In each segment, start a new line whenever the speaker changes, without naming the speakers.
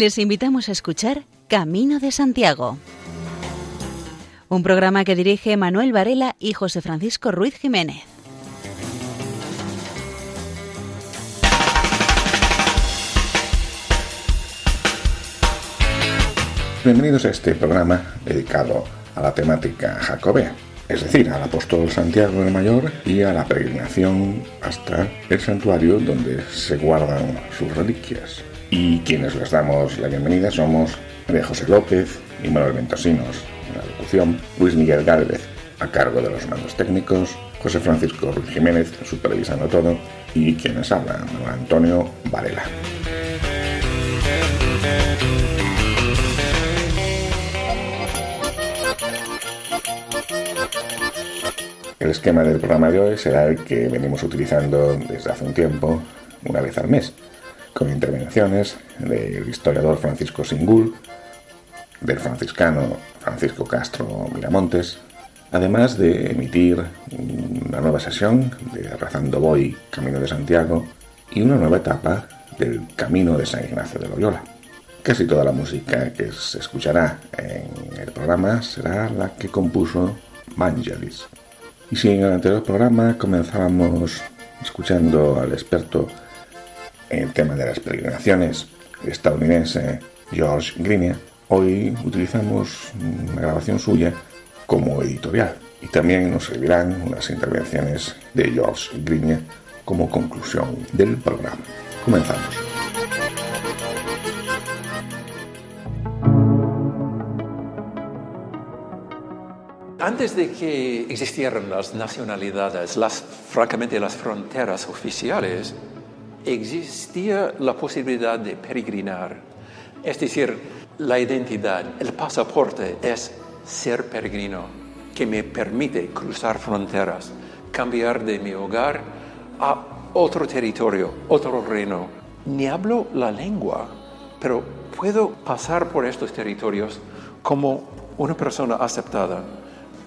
Les invitamos a escuchar Camino de Santiago, un programa que dirige Manuel Varela y José Francisco Ruiz Jiménez.
Bienvenidos a este programa dedicado a la temática jacobea, es decir, al apóstol Santiago el Mayor y a la peregrinación hasta el santuario donde se guardan sus reliquias. Y quienes les damos la bienvenida somos María José López y Manuel Ventosinos en la locución, Luis Miguel Gálvez a cargo de los mandos técnicos, José Francisco Ruiz Jiménez supervisando todo y quienes hablan, Antonio Varela. El esquema del programa de hoy será el que venimos utilizando desde hace un tiempo, una vez al mes, con intervenciones del historiador Francisco Singul, del franciscano Francisco Castro Miramontes, además de emitir una nueva sesión de Razando Voy Camino de Santiago y una nueva etapa del Camino de San Ignacio de Loyola. Casi toda la música que se escuchará en el programa será la que compuso Vangelis. Y si en el anterior programa comenzábamos escuchando al experto el tema de las peregrinaciones estadounidense George Greener, hoy utilizamos una grabación suya como editorial y también nos servirán unas intervenciones de George Greener como conclusión del programa. Comenzamos.
Antes de que existieran las nacionalidades, las, francamente las fronteras oficiales, existía la posibilidad de peregrinar. Es decir, la identidad, el pasaporte es ser peregrino, que me permite cruzar fronteras, cambiar de mi hogar a otro territorio, otro reino. Ni hablo la lengua, pero puedo pasar por estos territorios como una persona aceptada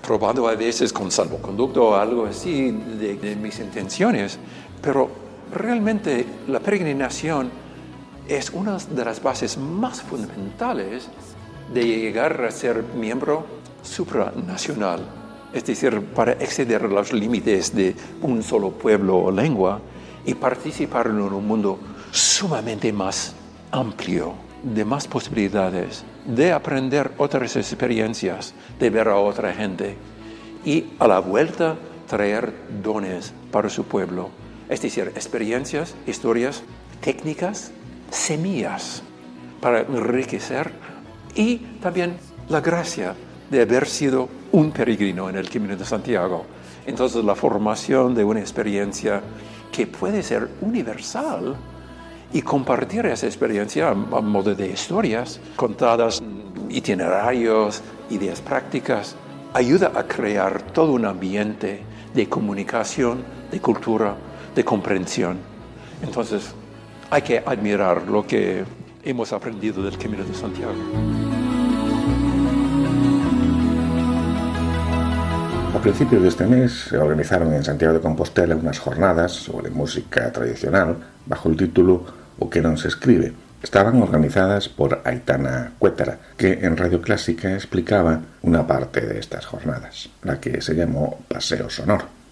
probando a veces con salvoconducto o algo así de, mis intenciones, pero realmente la peregrinación es una de las bases más fundamentales de llegar a ser miembro supranacional, es decir, para exceder los límites de un solo pueblo o lengua y participar en un mundo sumamente más amplio, de más posibilidades de aprender otras experiencias, de ver a otra gente y a la vuelta traer dones para su pueblo. Es decir, experiencias, historias, técnicas, semillas para enriquecer y también la gracia de haber sido un peregrino en el Camino de Santiago. Entonces la formación de una experiencia que puede ser universal y compartir esa experiencia a modo de historias contadas, itinerarios, ideas prácticas, ayuda a crear todo un ambiente de comunicación, de cultura, de comprensión. Entonces, hay que admirar lo que hemos aprendido del Camino de Santiago.
A principios de este mes se organizaron en Santiago de Compostela unas jornadas sobre música tradicional bajo el título o que no se escribe. Estaban organizadas por Aitana Cuétara, que en Radio Clásica explicaba una parte de estas jornadas, la que se llamó Paseo Sonoro.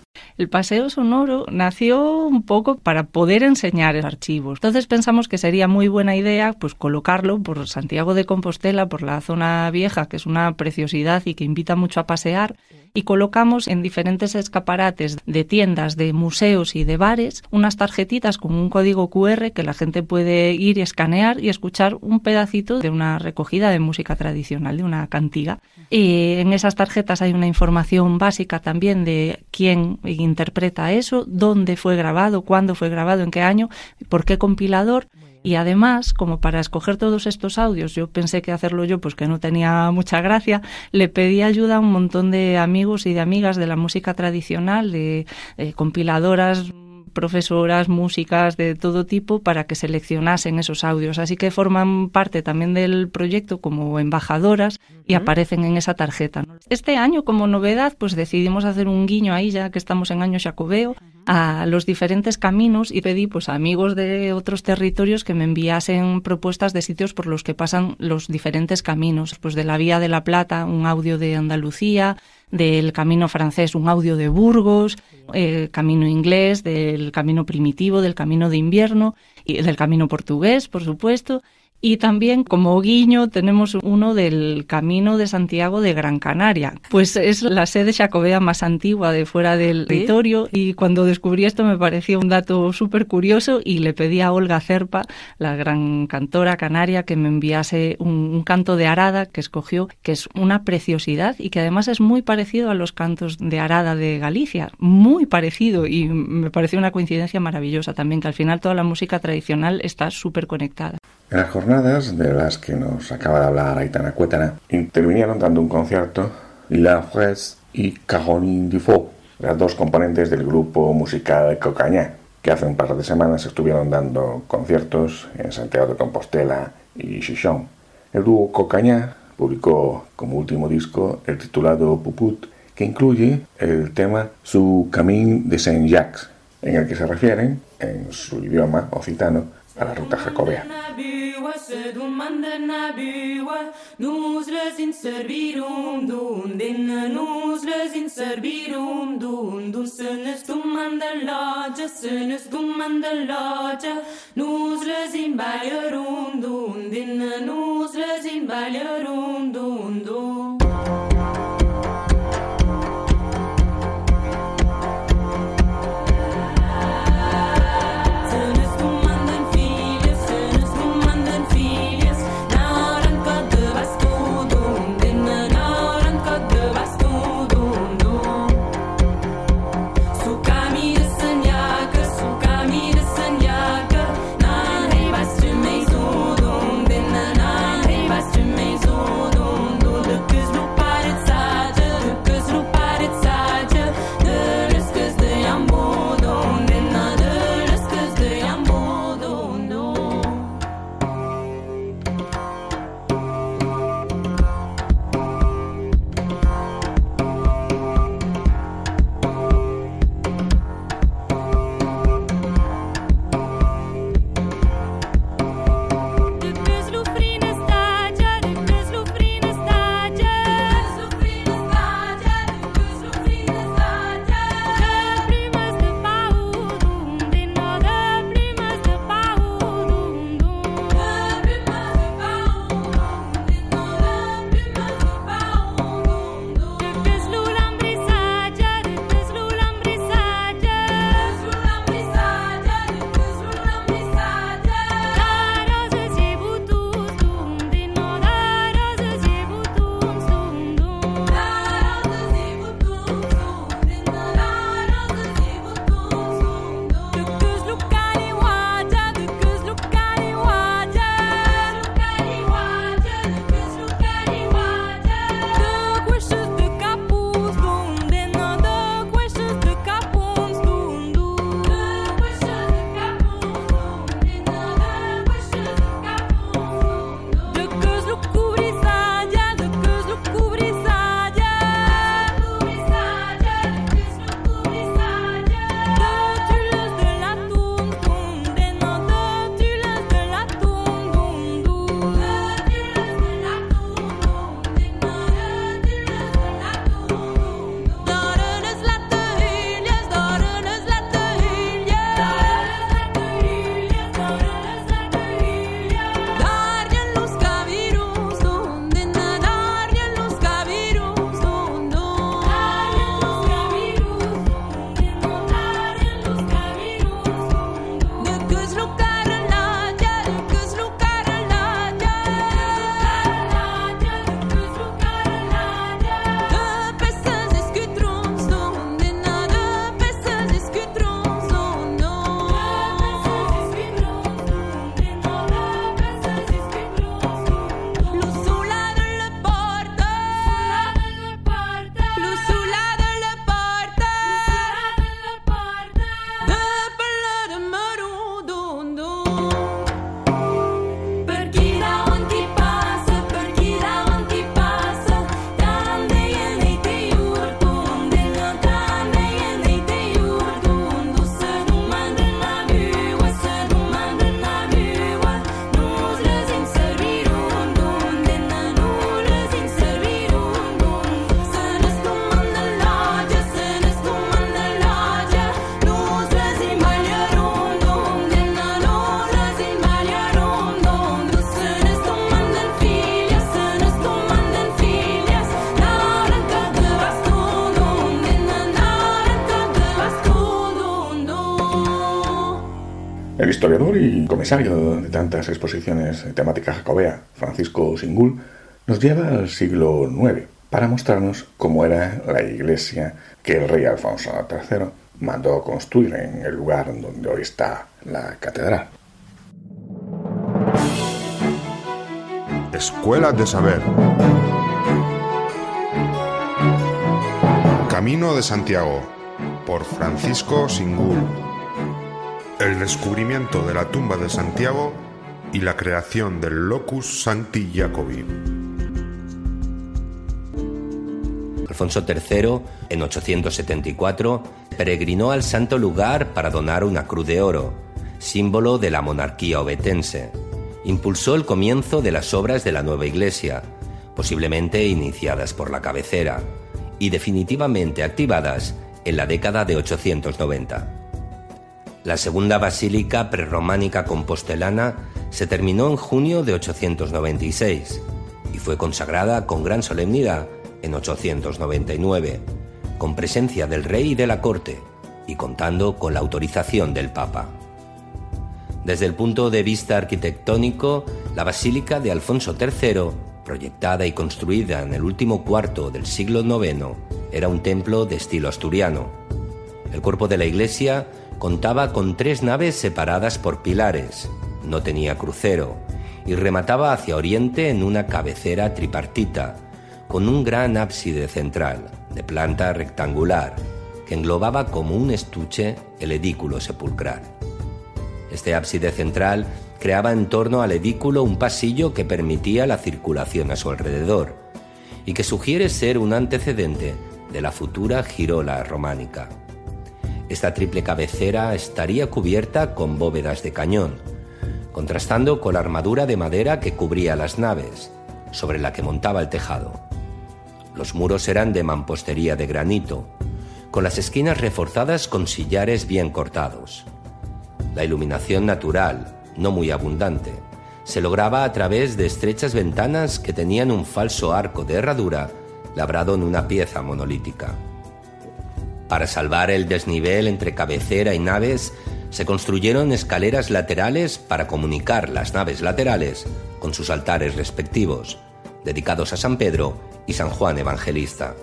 El paseo sonoro nació un poco para poder enseñar archivos. Entonces pensamos que sería muy buena idea pues colocarlo por Santiago de Compostela, por la zona vieja, que es una preciosidad y que invita mucho a pasear y colocamos en diferentes escaparates de tiendas, de museos y de bares unas tarjetitas con un código QR que la gente puede ir y escanear y escuchar un pedacito de una recogida de música tradicional, de una cantiga. Y en esas tarjetas hay una información básica también de quién interpreta eso, dónde fue grabado, cuándo fue grabado, en qué año, por qué compilador. Y además, como para escoger todos estos audios, yo pensé que hacerlo yo, pues que no tenía mucha gracia, le pedí ayuda a un montón de amigos y de amigas de la música tradicional, de eh, compiladoras profesoras, músicas de todo tipo para que seleccionasen esos audios. Así que forman parte también del proyecto como embajadoras y aparecen en esa tarjeta. Este año, como novedad, pues decidimos hacer un guiño ahí, ya que estamos en año jacobeo, a los diferentes caminos y pedí pues a amigos de otros territorios que me enviasen propuestas de sitios por los que pasan los diferentes caminos, pues de la Vía de la Plata, un audio de Andalucía, del camino francés, un audio de Burgos, el camino inglés, del camino primitivo, del camino de invierno y del camino portugués, por supuesto, y también como guiño tenemos uno del Camino de Santiago de Gran Canaria. Pues es la sede jacobea más antigua de fuera del territorio y cuando descubrí esto me pareció un dato súper curioso y le pedí a Olga Cerpa, la gran cantora canaria, que me enviase un, un, canto de arada que escogió, que es una preciosidad y que además es muy parecido a los cantos de arada de Galicia, muy parecido y me pareció una coincidencia maravillosa también, que al final toda la música tradicional está súper conectada.
En las jornadas de las que nos acaba de hablar Aitana Cuétara, intervinieron dando un concierto La Fraise y Caroline Dufault, las dos componentes del grupo musical Cocañá, que hace un par de semanas estuvieron dando conciertos en Santiago de Compostela y Chichón. El dúo Cocañá publicó como último disco el titulado Puput, que incluye el tema Su Camín de Saint-Jacques, en el que se refieren, en su idioma occitano, a la ruta jacobea. Y comisario de tantas exposiciones de temática jacobea, Francisco Singul, nos lleva al siglo IX para mostrarnos cómo era la iglesia que el rey Alfonso III mandó construir en el lugar donde hoy está la catedral.
Escuela de Saber. Camino de Santiago por Francisco Singul. El descubrimiento de la tumba de Santiago y la creación del Locus Sancti Jacobi.
Alfonso III, en 874, peregrinó al santo lugar para donar una cruz de oro, símbolo de la monarquía obetense. Impulsó el comienzo de las obras de la nueva iglesia, posiblemente iniciadas por la cabecera, y definitivamente activadas en la década de 890. La segunda basílica prerrománica compostelana se terminó en junio de 896 y fue consagrada con gran solemnidad en 899, con presencia del rey y de la corte, y contando con la autorización del Papa. Desde el punto de vista arquitectónico, la Basílica de Alfonso III, proyectada y construida en el último cuarto del siglo IX, era un templo de estilo asturiano. El cuerpo de la iglesia contaba con tres naves separadas por pilares, no tenía crucero, y remataba hacia oriente en una cabecera tripartita, con un gran ábside central, de planta rectangular, que englobaba como un estuche el edículo sepulcral. Este ábside central creaba en torno al edículo un pasillo que permitía la circulación a su alrededor, y que sugiere ser un antecedente de la futura girola románica. Esta triple cabecera estaría cubierta con bóvedas de cañón, contrastando con la armadura de madera que cubría las naves, sobre la que montaba el tejado. Los muros eran de mampostería de granito, con las esquinas reforzadas con sillares bien cortados. La iluminación natural, no muy abundante, se lograba a través de estrechas ventanas que tenían un falso arco de herradura labrado en una pieza monolítica. Para salvar el desnivel entre cabecera y naves, se construyeron escaleras laterales para comunicar las naves laterales con sus altares respectivos, dedicados a San Pedro y San Juan Evangelista.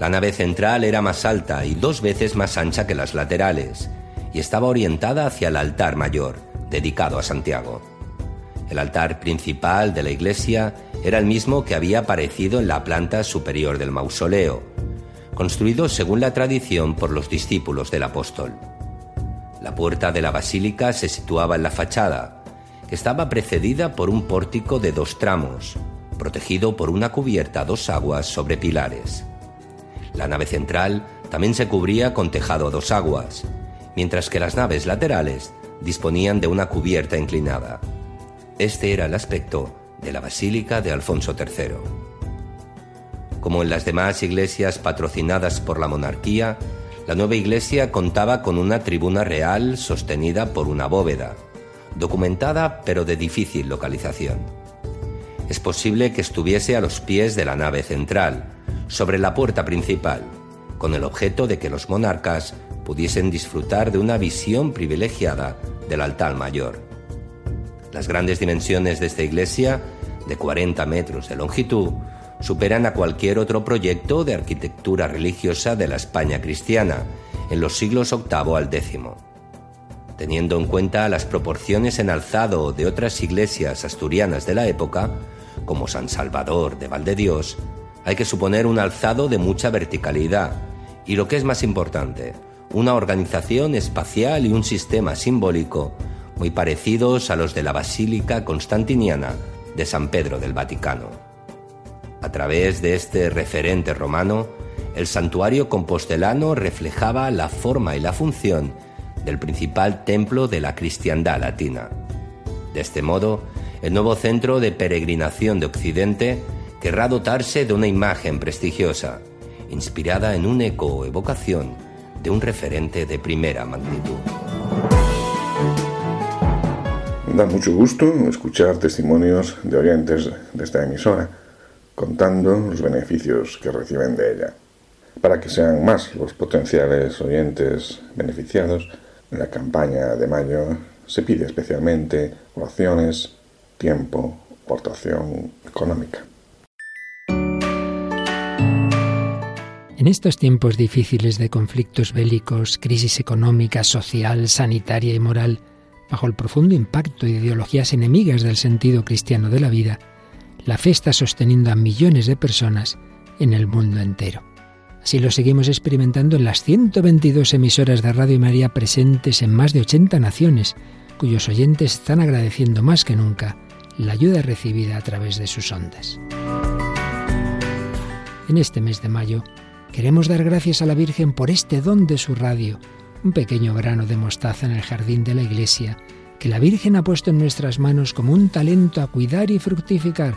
La nave central era más alta y dos veces más ancha que las laterales, y estaba orientada hacia el altar mayor, dedicado a Santiago. El altar principal de la iglesia era el mismo que había aparecido en la planta superior del mausoleo, construido según la tradición por los discípulos del apóstol. La puerta de la basílica se situaba en la fachada, que estaba precedida por un pórtico de dos tramos, protegido por una cubierta a dos aguas sobre pilares. La nave central también se cubría con tejado a dos aguas, mientras que las naves laterales disponían de una cubierta inclinada. Este era el aspecto de la Basílica de Alfonso III. Como en las demás iglesias patrocinadas por la monarquía, la nueva iglesia contaba con una tribuna real sostenida por una bóveda, documentada pero de difícil localización es posible que estuviese a los pies de la nave central, sobre la puerta principal, con el objeto de que los monarcas pudiesen disfrutar de una visión privilegiada del altar mayor. Las grandes dimensiones de esta iglesia, de 40 metros de longitud, superan a cualquier otro proyecto de arquitectura religiosa de la España cristiana en los siglos VIII al X. Teniendo en cuenta las proporciones en alzado de otras iglesias asturianas de la época, como San Salvador de Valdedios, hay que suponer un alzado de mucha verticalidad y lo que es más importante, una organización espacial y un sistema simbólico muy parecidos a los de la Basílica Constantiniana de San Pedro del Vaticano. A través de este referente romano, el santuario compostelano reflejaba la forma y la función del principal templo de la cristiandad latina. De este modo, el nuevo centro de peregrinación de Occidente querrá dotarse de una imagen prestigiosa, inspirada en un eco o evocación de un referente de primera magnitud.
Da mucho gusto escuchar testimonios de oyentes de esta emisora contando los beneficios que reciben de ella. Para que sean más los potenciales oyentes beneficiados, en la campaña de mayo se pide especialmente oraciones, tiempo, aportación económica.
En estos tiempos difíciles de conflictos bélicos, crisis económica, social, sanitaria y moral, bajo el profundo impacto de ideologías enemigas del sentido cristiano de la vida, la fe está sosteniendo a millones de personas en el mundo entero. Así lo seguimos experimentando en las 122 emisoras de Radio María presentes en más de 80 naciones, cuyos oyentes están agradeciendo más que nunca la ayuda recibida a través de sus ondas. En este mes de mayo queremos dar gracias a la Virgen por este don de su radio, un pequeño grano de mostaza en el jardín de la iglesia, que la Virgen ha puesto en nuestras manos como un talento a cuidar y fructificar,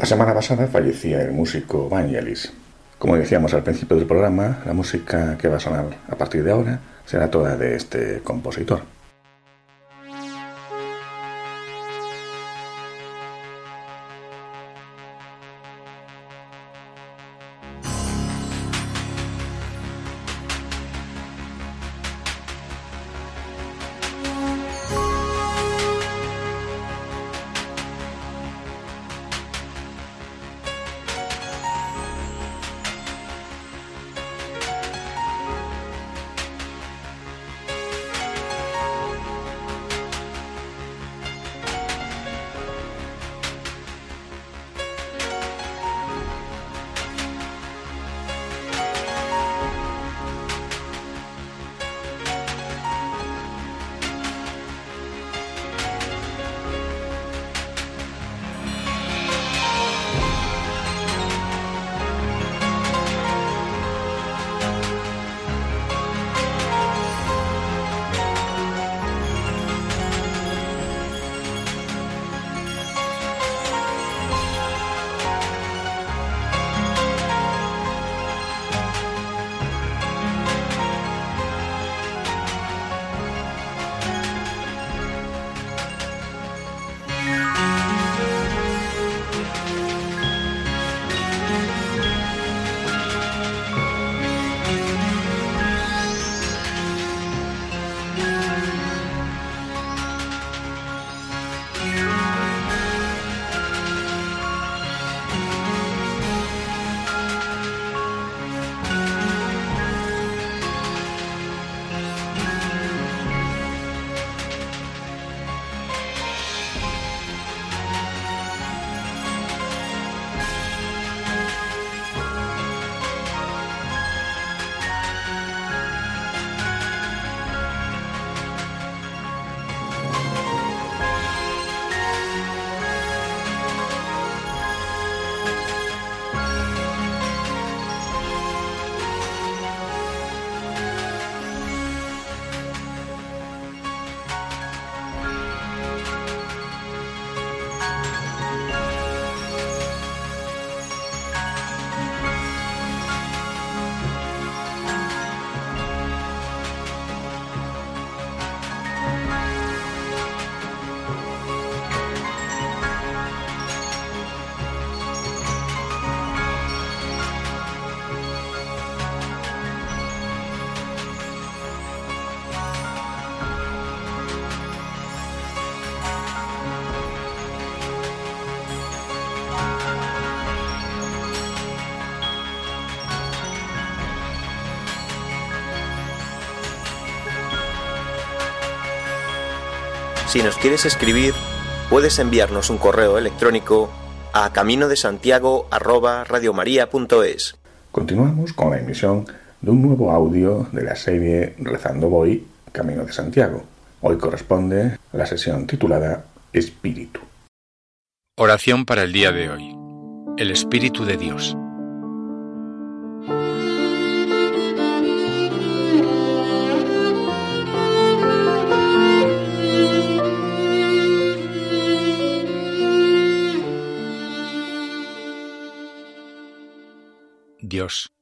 La semana pasada fallecía el músico Vangelis. Como decíamos al principio del programa, la música que va a sonar a partir de ahora será toda de este compositor.
Si nos quieres escribir, puedes enviarnos un correo electrónico a camino de Santiago
Continuamos con la emisión de un nuevo audio de la serie Rezando Voy, Camino de Santiago. Hoy corresponde la sesión titulada Espíritu.
Oración para el día de hoy. El Espíritu de Dios. Dios,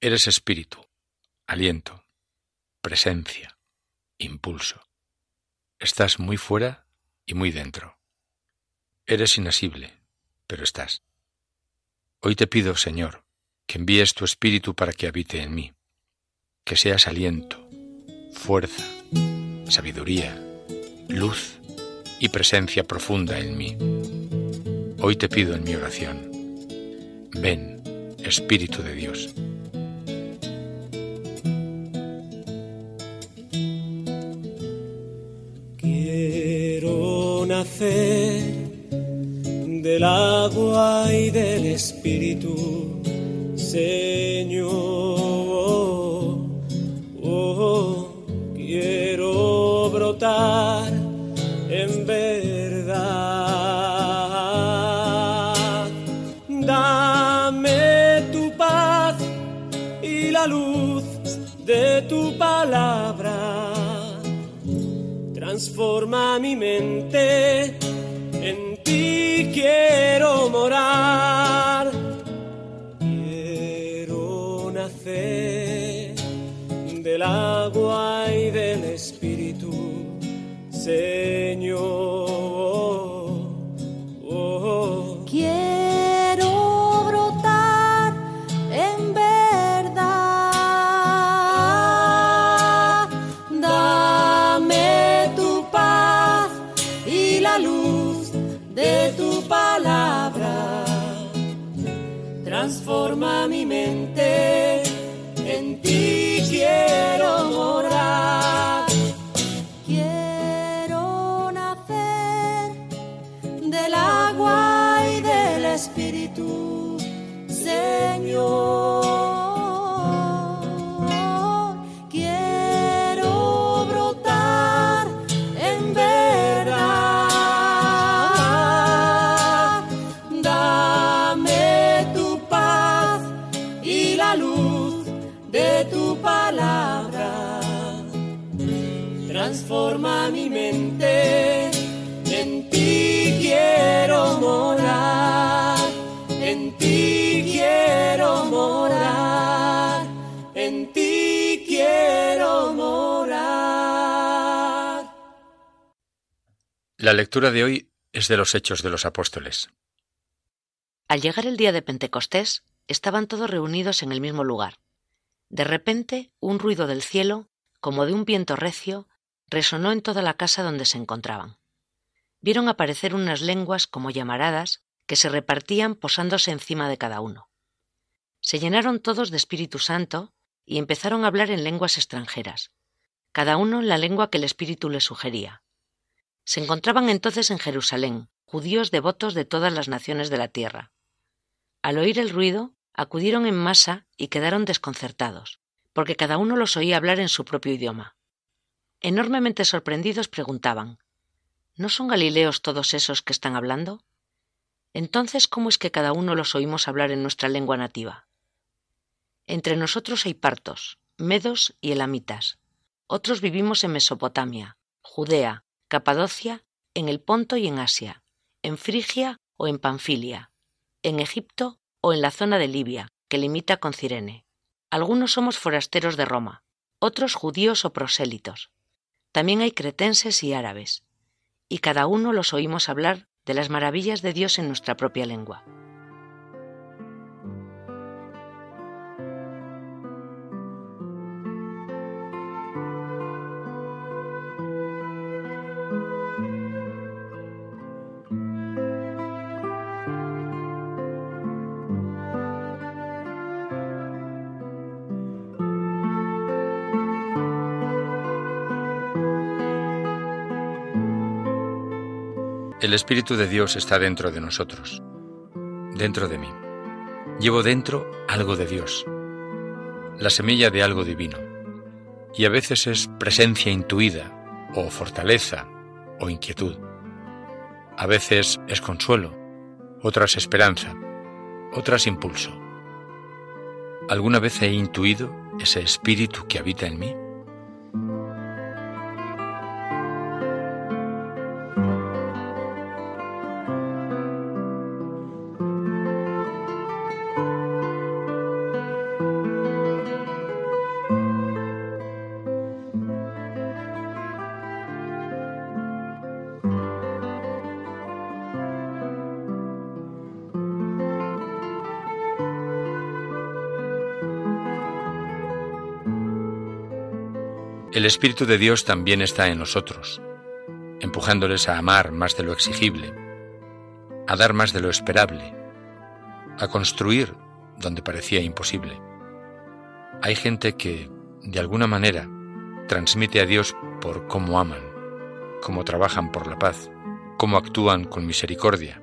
eres espíritu, aliento, presencia, impulso. Estás muy fuera y muy dentro. Eres inasible, pero estás. Hoy te pido, Señor, que envíes tu espíritu para que habite en mí, que seas aliento, fuerza, sabiduría, luz y presencia profunda en mí. Hoy te pido en mi oración, ven, Espíritu de Dios.
Quiero nacer del agua y del Espíritu, Señor. Oh, quiero brotar Transforma mi mente,
La lectura de hoy es de los Hechos de los Apóstoles.
Al llegar el día de Pentecostés, estaban todos reunidos en el mismo lugar. De repente, un ruido del cielo, como de un viento recio, resonó en toda la casa donde se encontraban. Vieron aparecer unas lenguas como llamaradas que se repartían posándose encima de cada uno. Se llenaron todos de Espíritu Santo y empezaron a hablar en lenguas extranjeras, cada uno en la lengua que el Espíritu les sugería. Se encontraban entonces en Jerusalén judíos devotos de todas las naciones de la tierra. Al oír el ruido, acudieron en masa y quedaron desconcertados, porque cada uno los oía hablar en su propio idioma. Enormemente sorprendidos preguntaban ¿No son galileos todos esos que están hablando? Entonces, ¿cómo es que cada uno los oímos hablar en nuestra lengua nativa? Entre nosotros hay partos, medos y elamitas. Otros vivimos en Mesopotamia, Judea, Capadocia, en el Ponto y en Asia, en Frigia o en Panfilia, en Egipto o en la zona de Libia, que limita con Cirene. Algunos somos forasteros de Roma, otros judíos o prosélitos. También hay cretenses y árabes, y cada uno los oímos hablar de las maravillas de Dios en nuestra propia lengua.
El Espíritu de Dios está dentro de nosotros, dentro de mí. Llevo dentro algo de Dios, la semilla de algo divino, y a veces es presencia intuida, o fortaleza, o inquietud. A veces es consuelo, otras esperanza, otras impulso. ¿Alguna vez he intuido ese espíritu que habita en mí? Espíritu de Dios también está en nosotros, empujándoles a amar más de lo exigible, a dar más de lo esperable, a construir donde parecía imposible. Hay gente que, de alguna manera, transmite a Dios por cómo aman, cómo trabajan por la paz, cómo actúan con misericordia.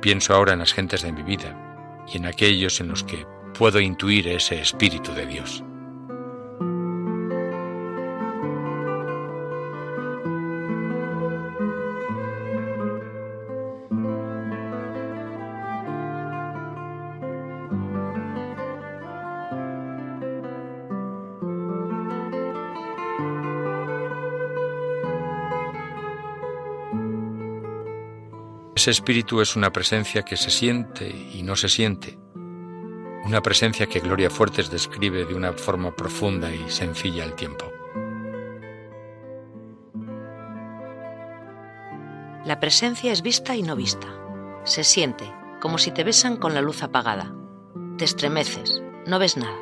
Pienso ahora en las gentes de mi vida y en aquellos en los que puedo intuir ese Espíritu de Dios. Ese espíritu es una presencia que se siente y no se siente, una presencia que Gloria Fuertes describe de una forma profunda y sencilla al tiempo.
La presencia es vista y no vista. Se siente, como si te besan con la luz apagada. Te estremeces, no ves nada.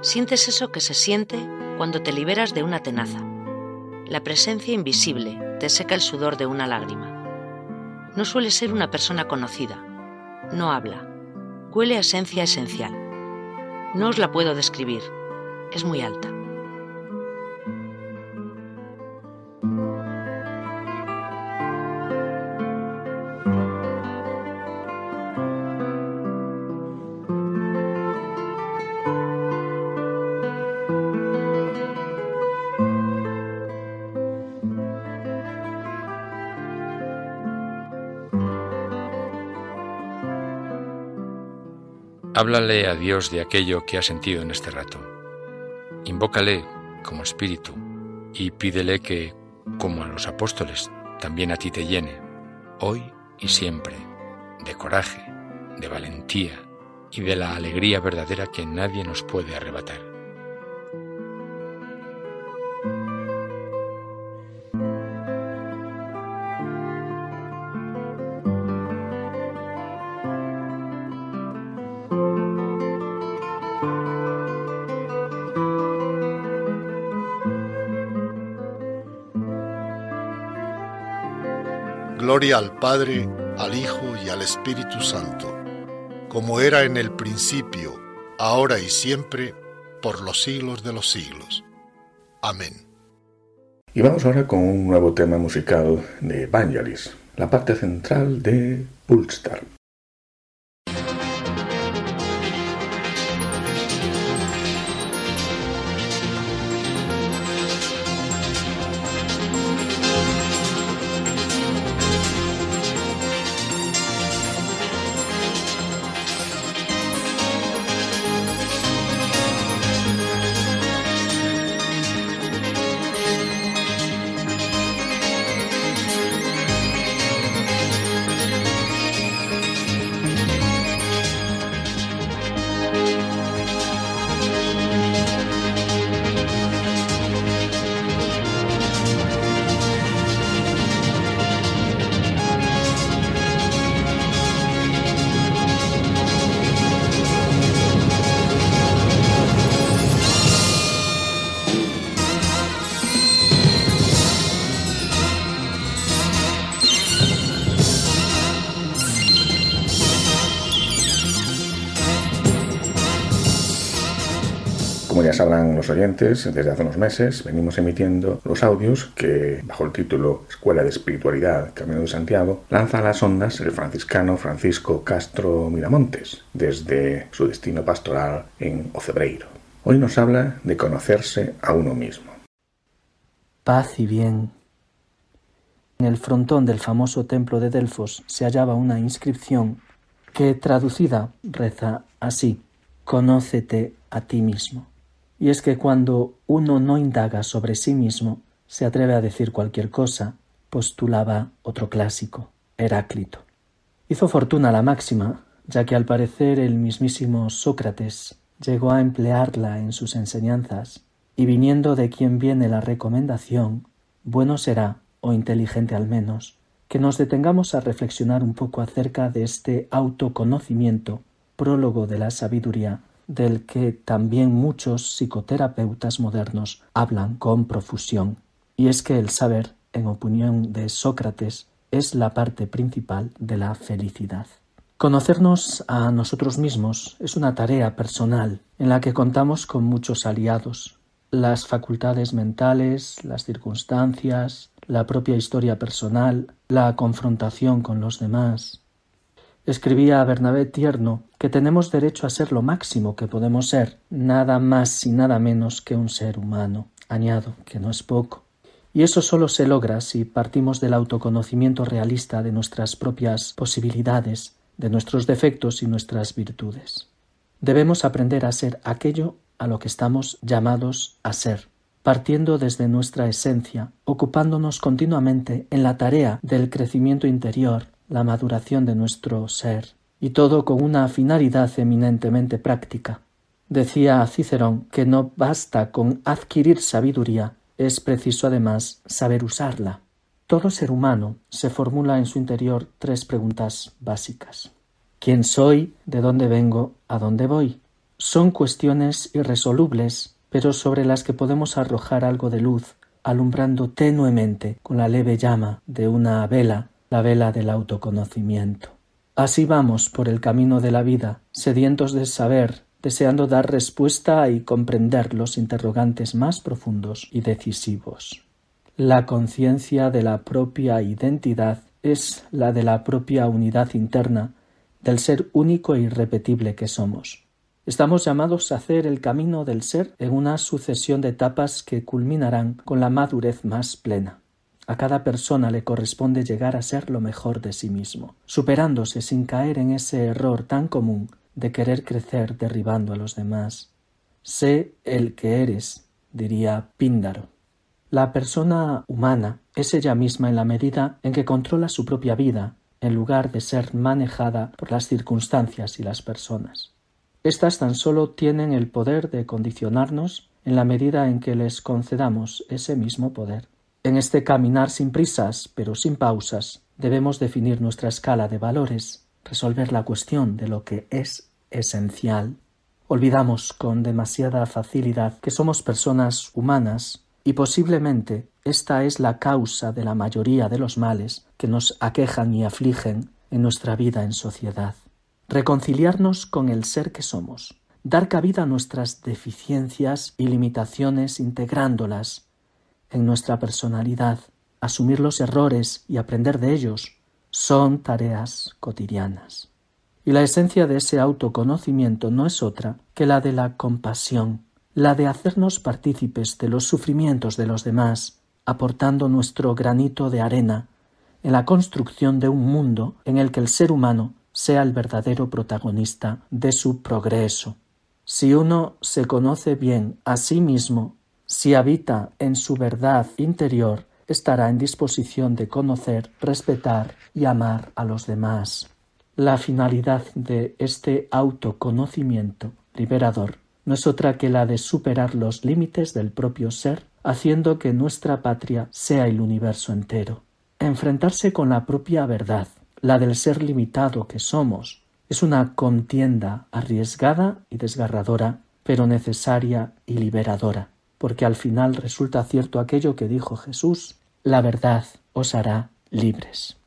Sientes eso que se siente cuando te liberas de una tenaza. La presencia invisible te seca el sudor de una lágrima. No suele ser una persona conocida. No habla. Huele a esencia esencial. No os la puedo describir. Es muy alta.
Háblale a Dios de aquello que ha sentido en este rato. Invócale como espíritu y pídele que, como a los apóstoles, también a ti te llene, hoy y siempre, de coraje, de valentía y de la alegría verdadera que nadie nos puede arrebatar.
Gloria al Padre, al Hijo y al Espíritu Santo, como era en el principio, ahora y siempre, por los siglos de los siglos. Amén.
Y vamos ahora con un nuevo tema musical de Vangelis, la parte central de Pulstar. Sabrán los oyentes, desde hace unos meses venimos emitiendo los audios que, bajo el título Escuela de Espiritualidad Camino de Santiago, lanza a las ondas el franciscano Francisco Castro Miramontes, desde su destino pastoral en Ocebreiro. Hoy nos habla de conocerse a uno mismo.
Paz y bien. En el frontón del famoso templo de Delfos se hallaba una inscripción que traducida reza así, Conócete a ti mismo. Y es que cuando uno no indaga sobre sí mismo, se atreve a decir cualquier cosa, postulaba otro clásico, Heráclito. Hizo fortuna la máxima, ya que al parecer el mismísimo Sócrates llegó a emplearla en sus enseñanzas, y viniendo de quien viene la recomendación, bueno será, o inteligente al menos, que nos detengamos a reflexionar un poco acerca de este autoconocimiento, prólogo de la sabiduría, del que también muchos psicoterapeutas modernos hablan con profusión, y es que el saber, en opinión de Sócrates, es la parte principal de la felicidad. Conocernos a nosotros mismos es una tarea personal en la que contamos con muchos aliados, las facultades mentales, las circunstancias, la propia historia personal, la confrontación con los demás, Escribía a Bernabé Tierno que tenemos derecho a ser lo máximo que podemos ser, nada más y nada menos que un ser humano. Añado que no es poco. Y eso solo se logra si partimos del autoconocimiento realista de nuestras propias posibilidades, de nuestros defectos y nuestras virtudes. Debemos aprender a ser aquello a lo que estamos llamados a ser, partiendo desde nuestra esencia, ocupándonos continuamente en la tarea del crecimiento interior la maduración de nuestro ser, y todo con una finalidad eminentemente práctica. Decía Cicerón que no basta con adquirir sabiduría, es preciso además saber usarla. Todo ser humano se formula en su interior tres preguntas básicas. ¿Quién soy? ¿De dónde vengo? ¿A dónde voy? Son cuestiones irresolubles, pero sobre las que podemos arrojar algo de luz, alumbrando tenuemente con la leve llama de una vela la vela del autoconocimiento. Así vamos por el camino de la vida, sedientos de saber, deseando dar respuesta y comprender los interrogantes más profundos y decisivos. La conciencia de la propia identidad es la de la propia unidad interna del ser único e irrepetible que somos. Estamos llamados a hacer el camino del ser en una sucesión de etapas que culminarán con la madurez más plena. A cada persona le corresponde llegar a ser lo mejor de sí mismo, superándose sin caer en ese error tan común de querer crecer derribando a los demás. Sé el que eres, diría Píndaro. La persona humana es ella misma en la medida en que controla su propia vida, en lugar de ser manejada por las circunstancias y las personas. Estas tan solo tienen el poder de condicionarnos en la medida en que les concedamos ese mismo poder. En este caminar sin prisas, pero sin pausas, debemos definir nuestra escala de valores, resolver la cuestión de lo que es esencial. Olvidamos con demasiada facilidad que somos personas humanas y posiblemente esta es la causa de la mayoría de los males que nos aquejan y afligen en nuestra vida en sociedad. Reconciliarnos con el ser que somos, dar cabida a nuestras deficiencias y limitaciones integrándolas en nuestra personalidad, asumir los errores y aprender de ellos, son tareas cotidianas. Y la esencia de ese autoconocimiento no es otra que la de la compasión, la de hacernos partícipes de los sufrimientos de los demás, aportando nuestro granito de arena en la construcción de un mundo en el que el ser humano sea el verdadero protagonista de su progreso. Si uno se conoce bien a sí mismo si habita en su verdad interior, estará en disposición de conocer, respetar y amar a los demás. La finalidad de este autoconocimiento liberador no es otra que la de superar los límites del propio ser, haciendo que nuestra patria sea el universo entero. Enfrentarse con la propia verdad, la del ser limitado que somos, es una contienda arriesgada y desgarradora, pero necesaria y liberadora porque al final resulta cierto aquello que dijo Jesús, la verdad os hará libres.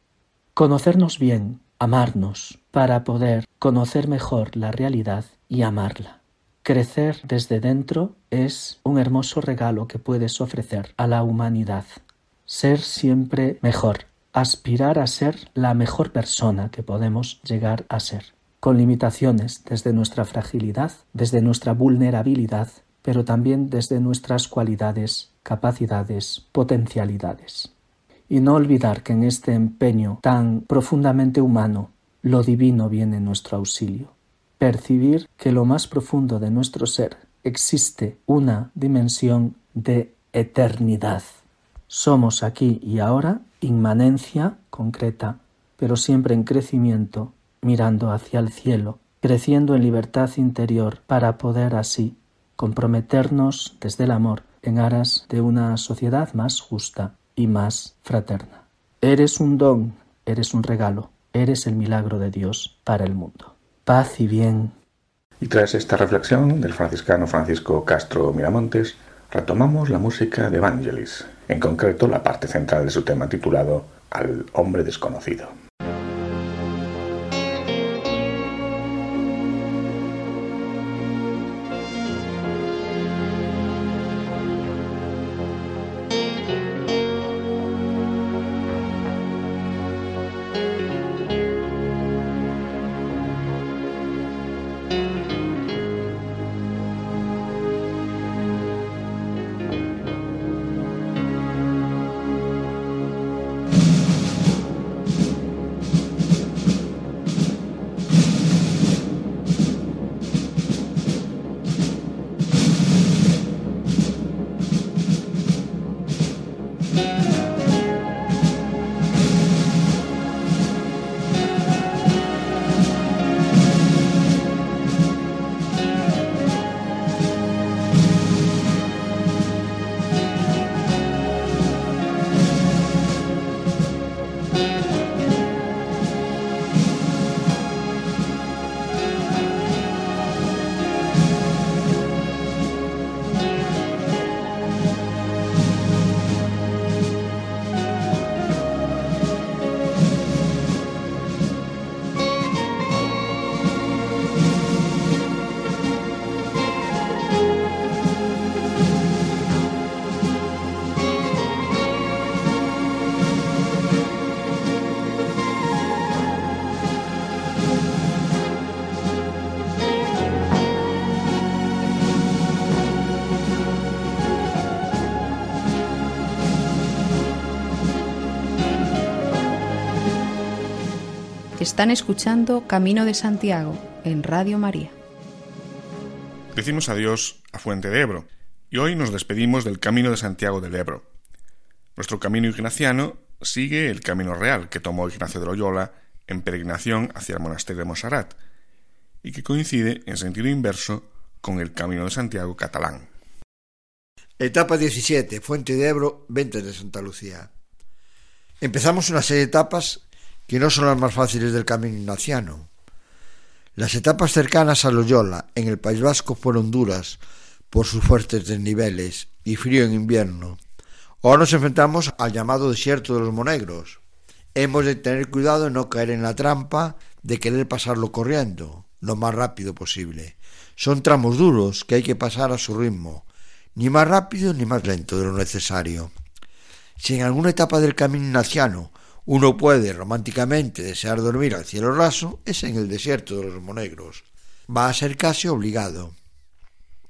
Conocernos bien, amarnos, para poder conocer mejor la realidad y amarla. Crecer desde dentro es un hermoso regalo que puedes ofrecer a la humanidad. Ser siempre mejor, aspirar a ser la mejor persona que podemos llegar a ser, con limitaciones desde nuestra fragilidad, desde nuestra vulnerabilidad, pero también desde nuestras cualidades, capacidades, potencialidades. Y no olvidar que en este empeño tan profundamente humano, lo divino viene en nuestro auxilio. Percibir que lo más profundo de nuestro ser existe una dimensión de eternidad. Somos aquí y ahora inmanencia concreta, pero siempre en crecimiento, mirando hacia el cielo, creciendo en libertad interior para poder así comprometernos desde el amor en aras de una sociedad más justa y más fraterna. Eres un don, eres un regalo, eres el milagro de Dios para el mundo. Paz y bien.
Y tras esta reflexión del franciscano Francisco Castro Miramontes, retomamos la música de Evangelis, en concreto la parte central de su tema titulado Al hombre desconocido.
Están escuchando Camino de Santiago en Radio María.
Decimos adiós a Fuente de Ebro y hoy nos despedimos del Camino de Santiago del Ebro. Nuestro camino ignaciano sigue el camino real que tomó Ignacio de Loyola en peregrinación hacia el monasterio de Monsarat y que coincide en sentido inverso con el Camino de Santiago catalán.
Etapa 17, Fuente de Ebro, Ventas de Santa Lucía. Empezamos una serie de etapas que no son las más fáciles del camino ignaciano. Las etapas cercanas a Loyola en el País Vasco fueron duras por sus fuertes desniveles y frío en invierno. Ahora nos enfrentamos al llamado desierto de los Monegros. Hemos de tener cuidado de no caer en la trampa de querer pasarlo corriendo, lo más rápido posible. Son tramos duros que hay que pasar a su ritmo, ni más rápido ni más lento de lo necesario. Si en alguna etapa del camino ignaciano uno puede románticamente desear dormir al cielo raso, es en el desierto de los monegros. Va a ser casi obligado.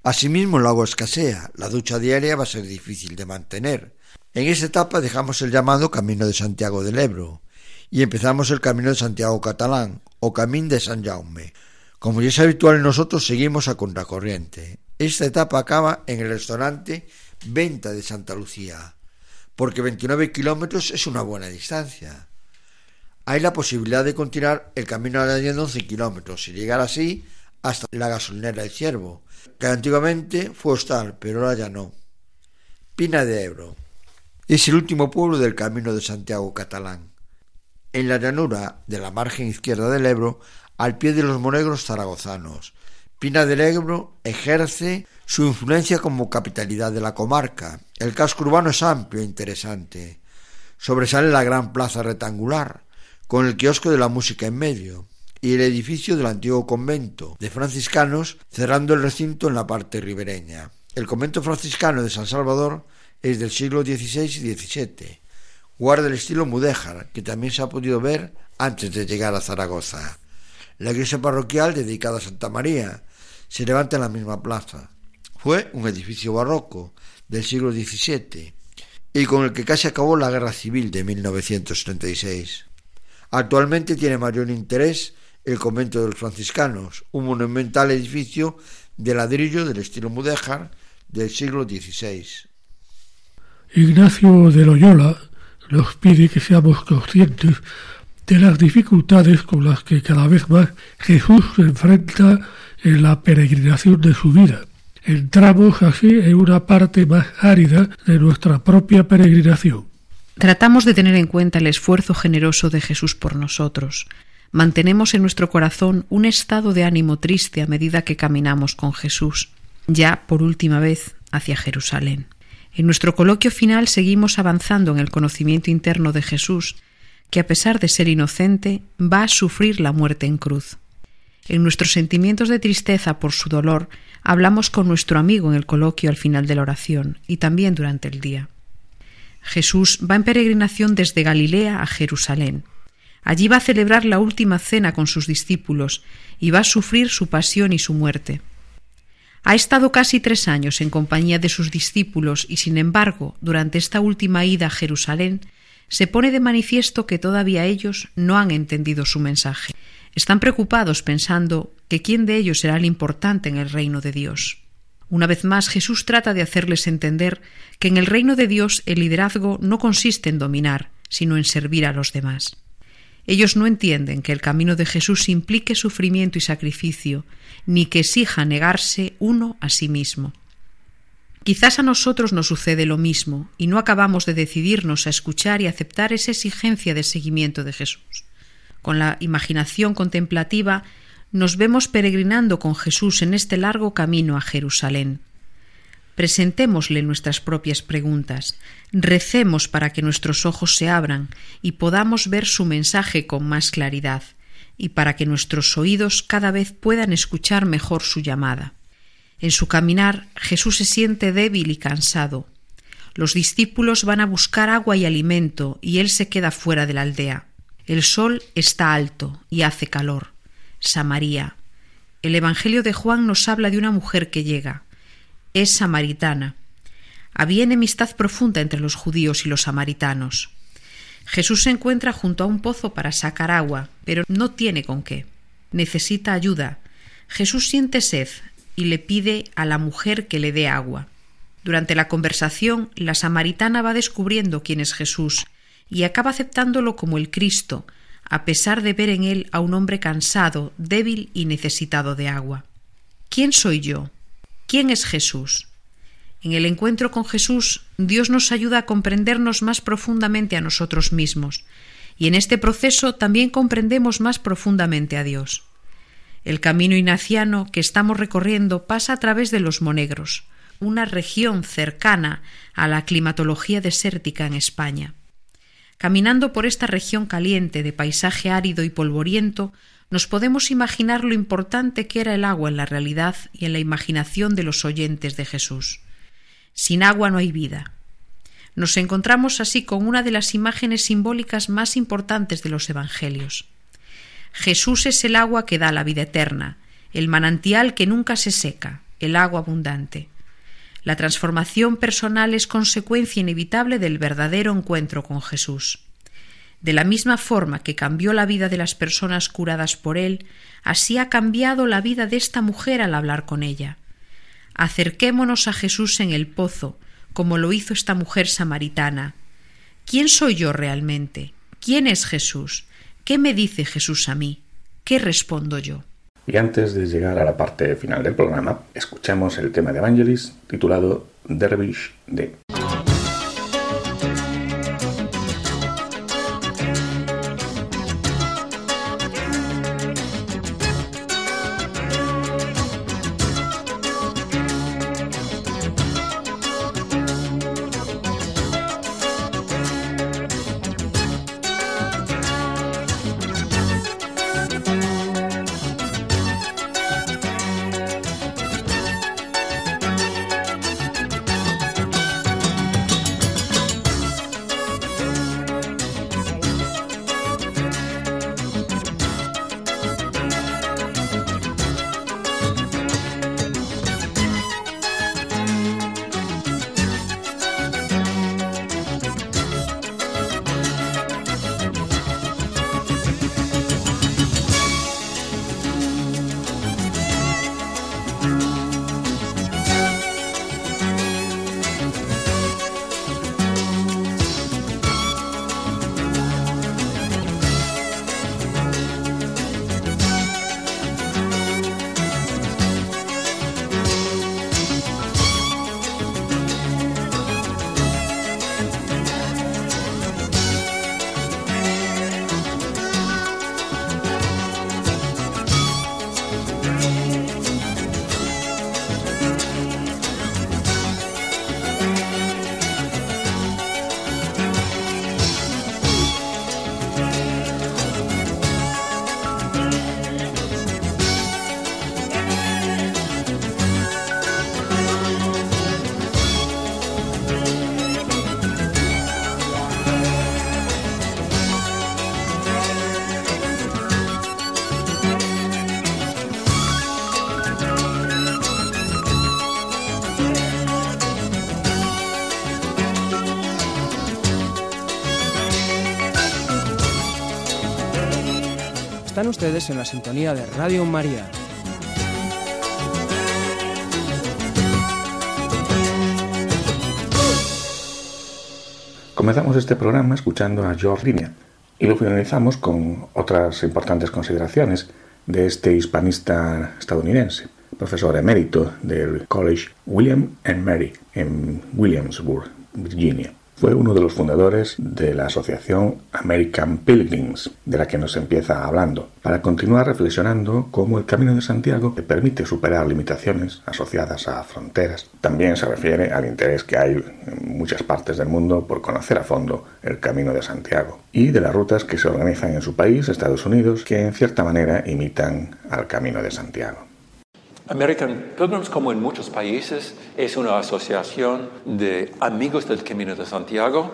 Asimismo, el agua escasea, la ducha diaria va a ser difícil de mantener. En esta etapa dejamos el llamado Camino de Santiago del Ebro y empezamos el Camino de Santiago Catalán o Camino de San Jaume. Como ya es habitual en nosotros, seguimos a contracorriente. Esta etapa acaba en el restaurante Venta de Santa Lucía, porque 29 kilómetros es una buena distancia. Hay la posibilidad de continuar el camino añadiendo 11 kilómetros y llegar así hasta la gasolinera del Ciervo, que antiguamente fue hostal, pero ahora ya no. Pina de Ebro. Es el último pueblo del camino de Santiago catalán. En la llanura de la margen izquierda del Ebro, al pie de los monegros zaragozanos, Pina del Ebro ejerce su influencia como capitalidad de la comarca. El casco urbano es amplio e interesante. Sobresale la gran plaza rectangular, con el kiosco de la música en medio. y el edificio del antiguo convento de franciscanos, cerrando el recinto en la parte ribereña. El convento franciscano de San Salvador es del siglo XVI y XVII. Guarda el estilo mudéjar, que también se ha podido ver antes de llegar a Zaragoza. La iglesia parroquial, dedicada a Santa María, se levanta en la misma plaza. Fue un edificio barroco del siglo XVII y con el que casi acabó la Guerra Civil de 1936. Actualmente tiene mayor interés el convento de los franciscanos, un monumental edificio de ladrillo del estilo mudéjar del siglo XVI.
Ignacio de Loyola nos pide que seamos conscientes de las dificultades con las que cada vez más Jesús se enfrenta en la peregrinación de su vida. Entramos así en una parte más árida de nuestra propia peregrinación.
Tratamos de tener en cuenta el esfuerzo generoso de Jesús por nosotros. Mantenemos en nuestro corazón un estado de ánimo triste a medida que caminamos con Jesús, ya por última vez hacia Jerusalén. En nuestro coloquio final seguimos avanzando en el conocimiento interno de Jesús, que a pesar de ser inocente, va a sufrir la muerte en cruz. En nuestros sentimientos de tristeza por su dolor, hablamos con nuestro amigo en el coloquio al final de la oración y también durante el día. Jesús va en peregrinación desde Galilea a Jerusalén. Allí va a celebrar la última cena con sus discípulos y va a sufrir su pasión y su muerte. Ha estado casi tres años en compañía de sus discípulos y, sin embargo, durante esta última ida a Jerusalén, se pone de manifiesto que todavía ellos no han entendido su mensaje. Están preocupados pensando que quién de ellos será el importante en el reino de Dios. Una vez más, Jesús trata de hacerles entender que en el reino de Dios el liderazgo no consiste en dominar, sino en servir a los demás. Ellos no entienden que el camino de Jesús implique sufrimiento y sacrificio, ni que exija negarse uno a sí mismo. Quizás a nosotros nos sucede lo mismo y no acabamos de decidirnos a escuchar y aceptar esa exigencia de seguimiento de Jesús. Con la imaginación contemplativa nos vemos peregrinando con Jesús en este largo camino a Jerusalén. Presentémosle nuestras propias preguntas, recemos para que nuestros ojos se abran y podamos ver su mensaje con más claridad, y para que nuestros oídos cada vez puedan escuchar mejor su llamada. En su caminar Jesús se siente débil y cansado. Los discípulos van a buscar agua y alimento y él se queda fuera de la aldea. El sol está alto y hace calor. Samaría. El Evangelio de Juan nos habla de una mujer que llega es samaritana. Había enemistad profunda entre los judíos y los samaritanos. Jesús se encuentra junto a un pozo para sacar agua, pero no tiene con qué. Necesita ayuda. Jesús siente sed y le pide a la mujer que le dé agua. Durante la conversación, la samaritana va descubriendo quién es Jesús y acaba aceptándolo como el Cristo, a pesar de ver en él a un hombre cansado, débil y necesitado de agua. ¿Quién soy yo? ¿Quién es Jesús? En el encuentro con Jesús, Dios nos ayuda a comprendernos más profundamente a nosotros mismos, y en este proceso también comprendemos más profundamente a Dios. El camino ignaciano que estamos recorriendo pasa a través de los Monegros, una región cercana a la climatología desértica en España. Caminando por esta región caliente de paisaje árido y polvoriento, nos podemos imaginar lo importante que era el agua en la realidad y en la imaginación de los oyentes de Jesús. Sin agua no hay vida. Nos encontramos así con una de las imágenes simbólicas más importantes de los Evangelios. Jesús es el agua que da la vida eterna, el manantial que nunca se seca, el agua abundante. La transformación personal es consecuencia inevitable del verdadero encuentro con Jesús. De la misma forma que cambió la vida de las personas curadas por él, así ha cambiado la vida de esta mujer al hablar con ella. Acerquémonos a Jesús en el pozo, como lo hizo esta mujer samaritana. ¿Quién soy yo realmente? ¿Quién es Jesús? ¿Qué me dice Jesús a mí? ¿Qué respondo yo?
Y antes de llegar a la parte final del programa, escuchamos el tema de Evangelis titulado Dervish de.
Ustedes en la sintonía de Radio María.
Comenzamos este programa escuchando a George Linia y lo finalizamos con otras importantes consideraciones de este hispanista estadounidense, profesor emérito del College William and Mary en Williamsburg, Virginia. Fue uno de los fundadores de la asociación American Pilgrims, de la que nos empieza hablando, para continuar reflexionando cómo el Camino de Santiago te permite superar limitaciones asociadas a fronteras. También se refiere al interés que hay en muchas partes del mundo por conocer a fondo el Camino de Santiago y de las rutas que se organizan en su país, Estados Unidos, que en cierta manera imitan al Camino de Santiago.
American Pilgrims, como en muchos países, es una asociación de amigos del Camino de Santiago.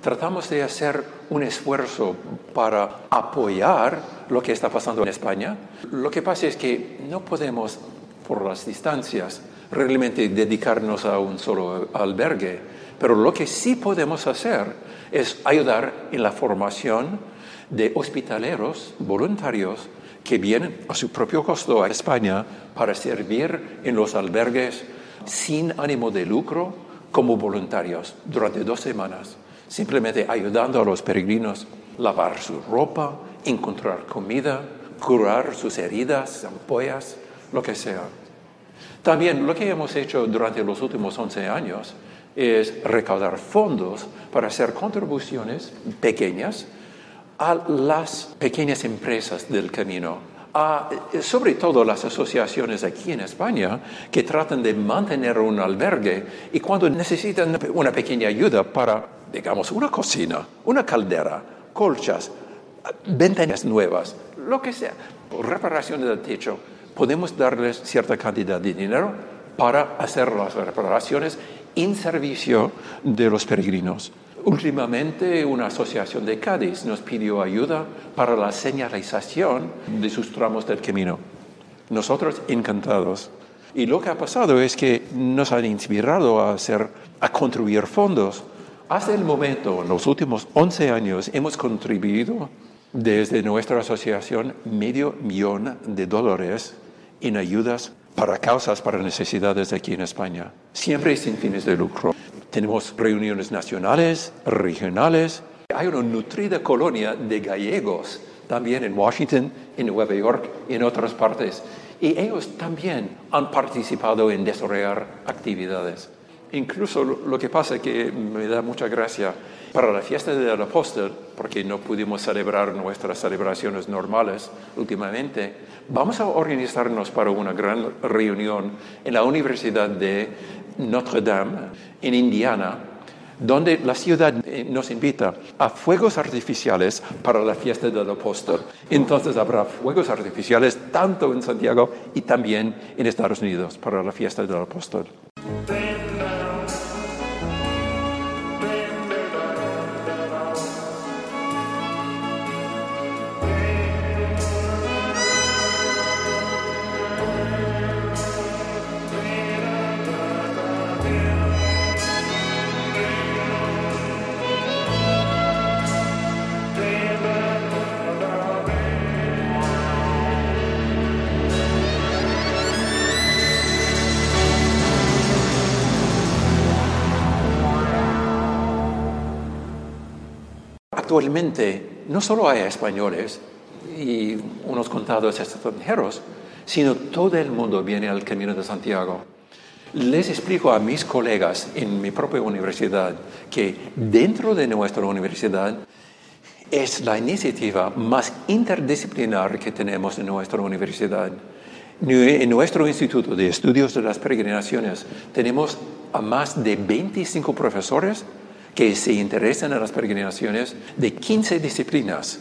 Tratamos de hacer un esfuerzo para apoyar lo que está pasando en España. Lo que pasa es que no podemos, por las distancias, realmente dedicarnos a un solo albergue, pero lo que sí podemos hacer es ayudar en la formación de hospitaleros voluntarios que vienen a su propio costo a España para servir en los albergues sin ánimo de lucro como voluntarios durante dos semanas, simplemente ayudando a los peregrinos a lavar su ropa, encontrar comida, curar sus heridas, ampollas, lo que sea. También lo que hemos hecho durante los últimos 11 años es recaudar fondos para hacer contribuciones pequeñas a las pequeñas empresas del camino, a, sobre todo las asociaciones aquí en España que tratan de mantener un albergue y cuando necesitan una pequeña ayuda para, digamos, una cocina, una caldera, colchas, ventanas nuevas, lo que sea, reparación del techo, podemos darles cierta cantidad de dinero para hacer las reparaciones en servicio de los peregrinos. Últimamente una asociación de Cádiz nos pidió ayuda para la señalización de sus tramos del camino. Nosotros encantados. Y lo que ha pasado es que nos han inspirado a, hacer, a construir fondos. Hasta el momento, en los últimos 11 años, hemos contribuido desde nuestra asociación medio millón de dólares en ayudas para causas, para necesidades aquí en España, siempre sin fines de lucro. Tenemos reuniones nacionales, regionales. Hay una nutrida colonia de gallegos también en Washington, en Nueva York y en otras partes. Y ellos también han participado en desarrollar actividades. Incluso lo que pasa que me da mucha gracia para la fiesta del apóstol, porque no pudimos celebrar nuestras celebraciones normales últimamente, vamos a organizarnos para una gran reunión en la Universidad de Notre Dame, en Indiana, donde la ciudad eh, nos invita a fuegos artificiales para la fiesta del apóstol. Entonces habrá fuegos artificiales tanto en Santiago y también en Estados Unidos para la fiesta del apóstol. Actualmente no solo hay españoles y unos contados extranjeros, sino todo el mundo viene al Camino de Santiago. Les explico a mis colegas en mi propia universidad que dentro de nuestra universidad es la iniciativa más interdisciplinar que tenemos en nuestra universidad. En nuestro Instituto de Estudios de las Peregrinaciones tenemos a más de 25 profesores que se interesan en las peregrinaciones de 15 disciplinas.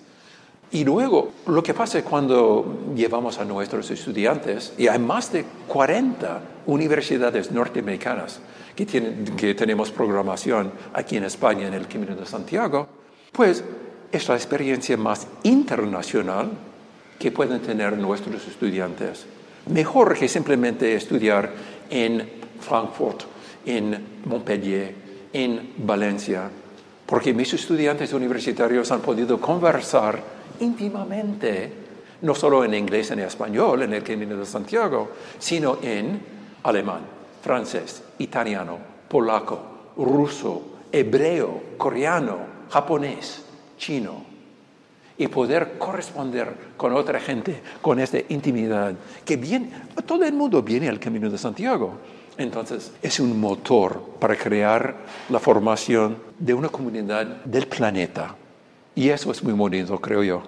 Y luego, lo que pasa es cuando llevamos a nuestros estudiantes, y hay más de 40 universidades norteamericanas que, tienen, que tenemos programación aquí en España, en el Camino de Santiago, pues es la experiencia más internacional que pueden tener nuestros estudiantes. Mejor que simplemente estudiar en Frankfurt, en Montpellier, en Valencia, porque mis estudiantes universitarios han podido conversar íntimamente no solo en inglés en español, en el Camino de Santiago, sino en alemán, francés, italiano, polaco, ruso, hebreo, coreano, japonés, chino. Y poder corresponder con otra gente, con esta intimidad, que bien, todo el mundo viene al Camino de Santiago. Entonces, es un motor para crear la formación de una comunidad del planeta. Y eso es muy bonito, creo yo.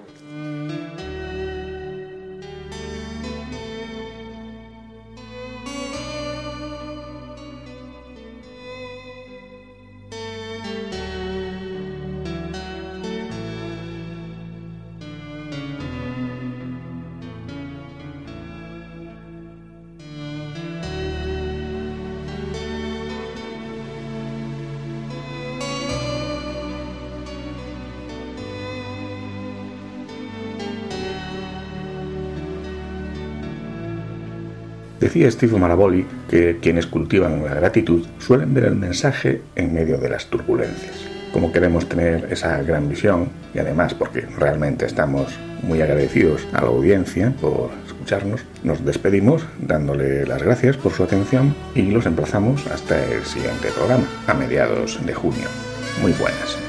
Decía Steve Maraboli que quienes cultivan la gratitud suelen ver el mensaje en medio de las turbulencias. Como queremos tener esa gran visión, y además porque realmente estamos muy agradecidos a la audiencia por escucharnos, nos despedimos dándole las gracias por su atención y los emplazamos hasta el siguiente programa, a mediados de junio. Muy buenas.